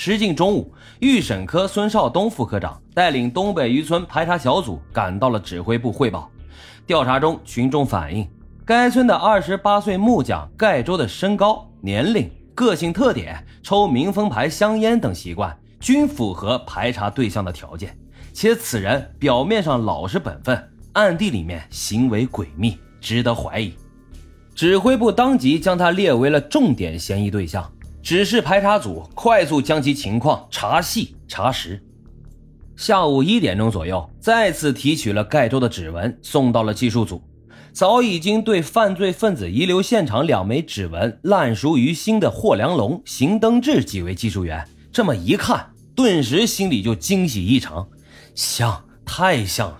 时近中午，预审科孙少东副科长带领东北渔村排查小组赶到了指挥部汇报。调查中，群众反映，该村的二十八岁木匠盖周的身高、年龄、个性特点、抽民风牌香烟等习惯均符合排查对象的条件，且此人表面上老实本分，暗地里面行为诡秘，值得怀疑。指挥部当即将他列为了重点嫌疑对象，指示排查组快速将其情况查细查实。下午一点钟左右，再次提取了盖州的指纹，送到了技术组。早已经对犯罪分子遗留现场两枚指纹烂熟于心的霍良龙、邢登志几位技术员，这么一看，顿时心里就惊喜异常，像，太像了。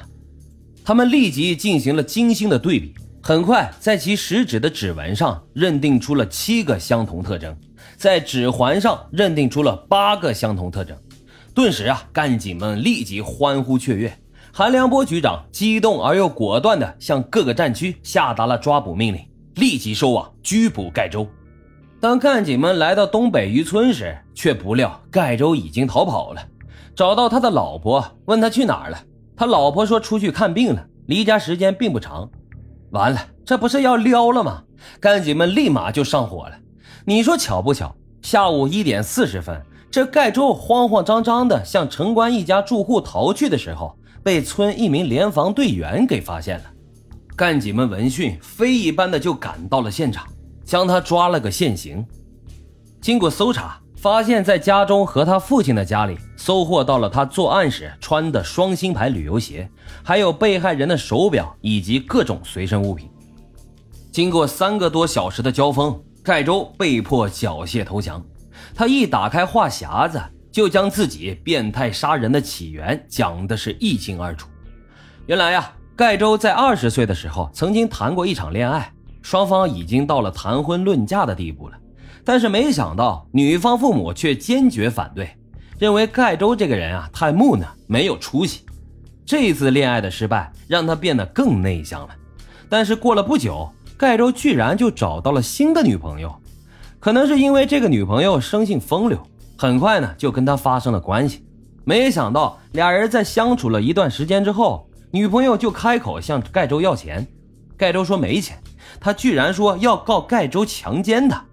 他们立即进行了精心的对比。很快，在其食指的指纹上认定出了七个相同特征，在指环上认定出了八个相同特征。顿时啊，干警们立即欢呼雀跃。韩良波局长激动而又果断地向各个战区下达了抓捕命令，立即收网拘捕盖州。当干警们来到东北渔村时，却不料盖州已经逃跑了。找到他的老婆，问他去哪儿了。他老婆说出去看病了，离家时间并不长。完了，这不是要撩了吗？干警们立马就上火了。你说巧不巧？下午一点四十分，这盖州慌慌张张的向城关一家住户逃去的时候，被村一名联防队员给发现了。干警们闻讯，飞一般的就赶到了现场，将他抓了个现行。经过搜查，发现在家中和他父亲的家里。收获到了他作案时穿的双星牌旅游鞋，还有被害人的手表以及各种随身物品。经过三个多小时的交锋，盖州被迫缴械投降。他一打开话匣子，就将自己变态杀人的起源讲的是一清二楚。原来呀，盖州在二十岁的时候曾经谈过一场恋爱，双方已经到了谈婚论嫁的地步了，但是没想到女方父母却坚决反对。认为盖州这个人啊太木讷，没有出息。这次恋爱的失败让他变得更内向了。但是过了不久，盖州居然就找到了新的女朋友。可能是因为这个女朋友生性风流，很快呢就跟他发生了关系。没想到俩人在相处了一段时间之后，女朋友就开口向盖州要钱。盖州说没钱，他居然说要告盖州强奸他，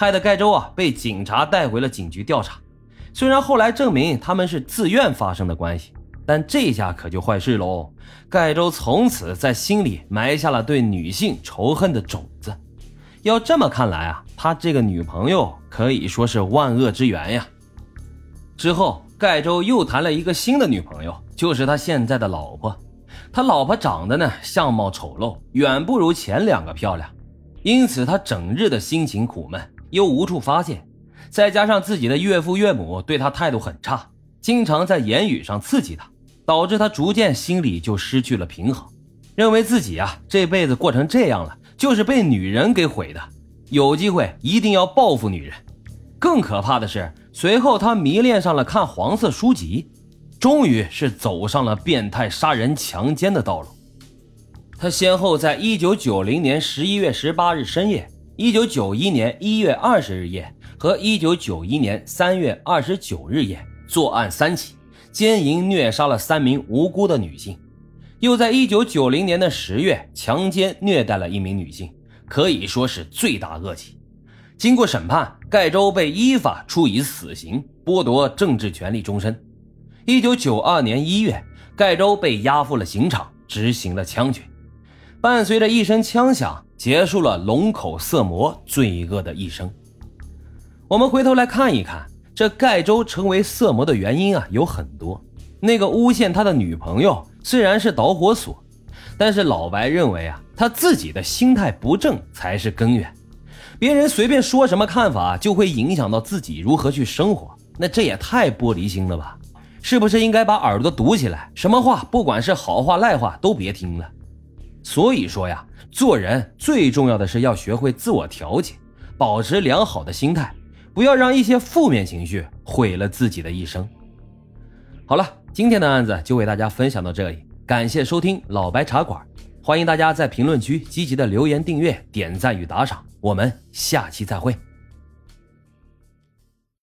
害得盖州啊被警察带回了警局调查。虽然后来证明他们是自愿发生的关系，但这下可就坏事喽。盖州从此在心里埋下了对女性仇恨的种子。要这么看来啊，他这个女朋友可以说是万恶之源呀。之后，盖州又谈了一个新的女朋友，就是他现在的老婆。他老婆长得呢相貌丑陋，远不如前两个漂亮，因此他整日的心情苦闷，又无处发泄。再加上自己的岳父岳母对他态度很差，经常在言语上刺激他，导致他逐渐心里就失去了平衡，认为自己啊这辈子过成这样了，就是被女人给毁的，有机会一定要报复女人。更可怕的是，随后他迷恋上了看黄色书籍，终于是走上了变态杀人强奸的道路。他先后在一九九零年十一月十八日深夜，一九九一年一月二十日夜。和一九九一年三月二十九日夜作案三起，奸淫虐杀了三名无辜的女性，又在一九九零年的十月强奸虐待了一名女性，可以说是罪大恶极。经过审判，盖州被依法处以死刑，剥夺政治权利终身。一九九二年一月，盖州被押赴了刑场，执行了枪决。伴随着一声枪响，结束了龙口色魔罪恶的一生。我们回头来看一看，这盖州成为色魔的原因啊有很多。那个诬陷他的女朋友虽然是导火索，但是老白认为啊，他自己的心态不正才是根源。别人随便说什么看法，就会影响到自己如何去生活，那这也太玻璃心了吧？是不是应该把耳朵堵起来，什么话不管是好话赖话都别听了？所以说呀，做人最重要的是要学会自我调节，保持良好的心态。不要让一些负面情绪毁了自己的一生。好了，今天的案子就为大家分享到这里，感谢收听老白茶馆，欢迎大家在评论区积极的留言、订阅、点赞与打赏，我们下期再会。